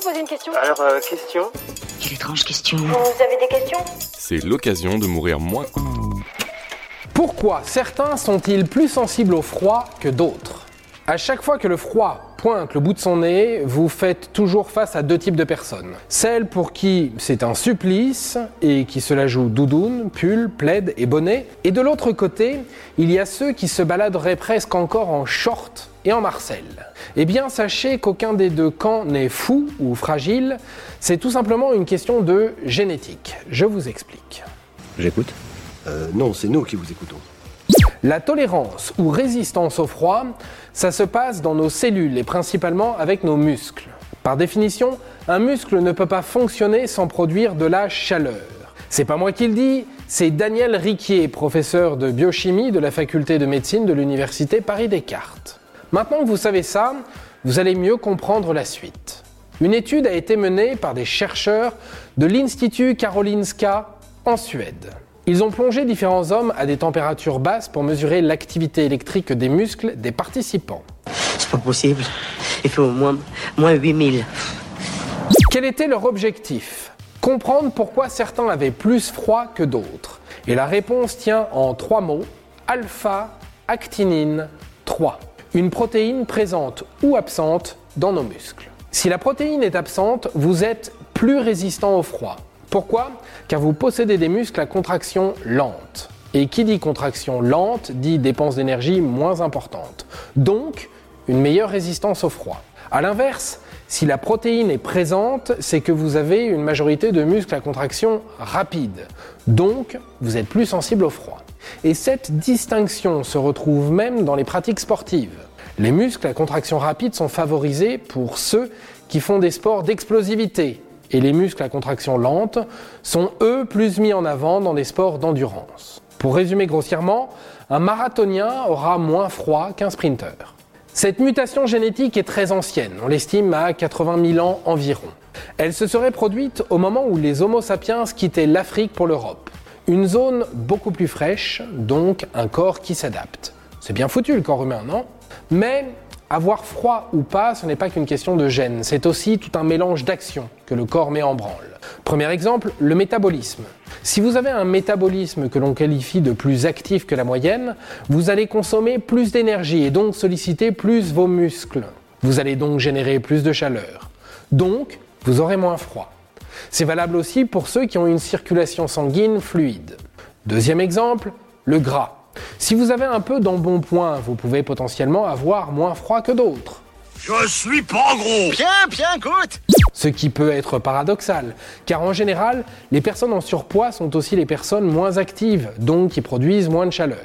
vous poser une question Alors, euh, question Quelle étrange question. Vous avez des questions? C'est l'occasion de mourir moins. Pourquoi certains sont-ils plus sensibles au froid que d'autres? À chaque fois que le froid pointe le bout de son nez, vous faites toujours face à deux types de personnes. Celles pour qui c'est un supplice et qui se la jouent doudoune, pull, plaid et bonnet. Et de l'autre côté, il y a ceux qui se baladeraient presque encore en short et en marcel. Eh bien, sachez qu'aucun des deux camps n'est fou ou fragile, c'est tout simplement une question de génétique. Je vous explique. J'écoute. Euh, non, c'est nous qui vous écoutons. La tolérance ou résistance au froid, ça se passe dans nos cellules et principalement avec nos muscles. Par définition, un muscle ne peut pas fonctionner sans produire de la chaleur. C'est pas moi qui le dis, c'est Daniel Riquier, professeur de biochimie de la faculté de médecine de l'université Paris-Descartes. Maintenant que vous savez ça, vous allez mieux comprendre la suite. Une étude a été menée par des chercheurs de l'Institut Karolinska en Suède. Ils ont plongé différents hommes à des températures basses pour mesurer l'activité électrique des muscles des participants. C'est pas possible. Il fait au moins, moins 8000. Quel était leur objectif? Comprendre pourquoi certains avaient plus froid que d'autres. Et la réponse tient en trois mots alpha-actinine 3. Une protéine présente ou absente dans nos muscles. Si la protéine est absente, vous êtes plus résistant au froid. Pourquoi Car vous possédez des muscles à contraction lente. Et qui dit contraction lente dit dépense d'énergie moins importante. Donc, une meilleure résistance au froid. A l'inverse, si la protéine est présente, c'est que vous avez une majorité de muscles à contraction rapide. Donc, vous êtes plus sensible au froid. Et cette distinction se retrouve même dans les pratiques sportives. Les muscles à contraction rapide sont favorisés pour ceux qui font des sports d'explosivité, et les muscles à contraction lente sont eux plus mis en avant dans des sports d'endurance. Pour résumer grossièrement, un marathonien aura moins froid qu'un sprinter. Cette mutation génétique est très ancienne, on l'estime à 80 000 ans environ. Elle se serait produite au moment où les Homo sapiens quittaient l'Afrique pour l'Europe. Une zone beaucoup plus fraîche, donc un corps qui s'adapte. C'est bien foutu le corps humain, non? Mais avoir froid ou pas, ce n'est pas qu'une question de gène, c'est aussi tout un mélange d'actions que le corps met en branle. Premier exemple, le métabolisme. Si vous avez un métabolisme que l'on qualifie de plus actif que la moyenne, vous allez consommer plus d'énergie et donc solliciter plus vos muscles. Vous allez donc générer plus de chaleur. Donc, vous aurez moins froid. C'est valable aussi pour ceux qui ont une circulation sanguine fluide. Deuxième exemple, le gras. Si vous avez un peu d'embonpoint, vous pouvez potentiellement avoir moins froid que d'autres. Je suis pas gros Bien, bien, goûte Ce qui peut être paradoxal, car en général, les personnes en surpoids sont aussi les personnes moins actives, donc qui produisent moins de chaleur.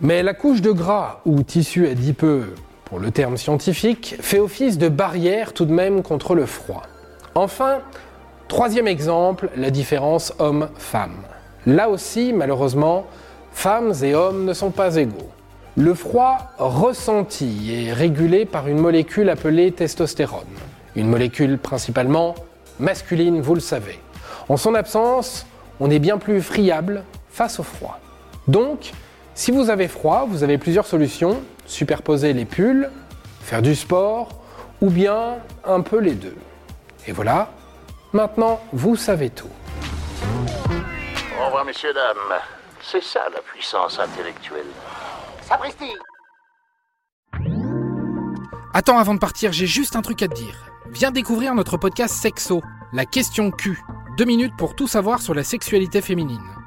Mais la couche de gras, ou tissu adipeux, pour le terme scientifique, fait office de barrière tout de même contre le froid. Enfin, troisième exemple, la différence homme-femme. Là aussi, malheureusement, femmes et hommes ne sont pas égaux. Le froid ressenti est régulé par une molécule appelée testostérone, une molécule principalement masculine, vous le savez. En son absence, on est bien plus friable face au froid. Donc, si vous avez froid, vous avez plusieurs solutions, superposer les pulls, faire du sport, ou bien un peu les deux. Et voilà, maintenant vous savez tout. Au revoir, messieurs, dames. C'est ça la puissance intellectuelle. Sapristi Attends, avant de partir, j'ai juste un truc à te dire. Viens découvrir notre podcast Sexo, la question Q. Deux minutes pour tout savoir sur la sexualité féminine.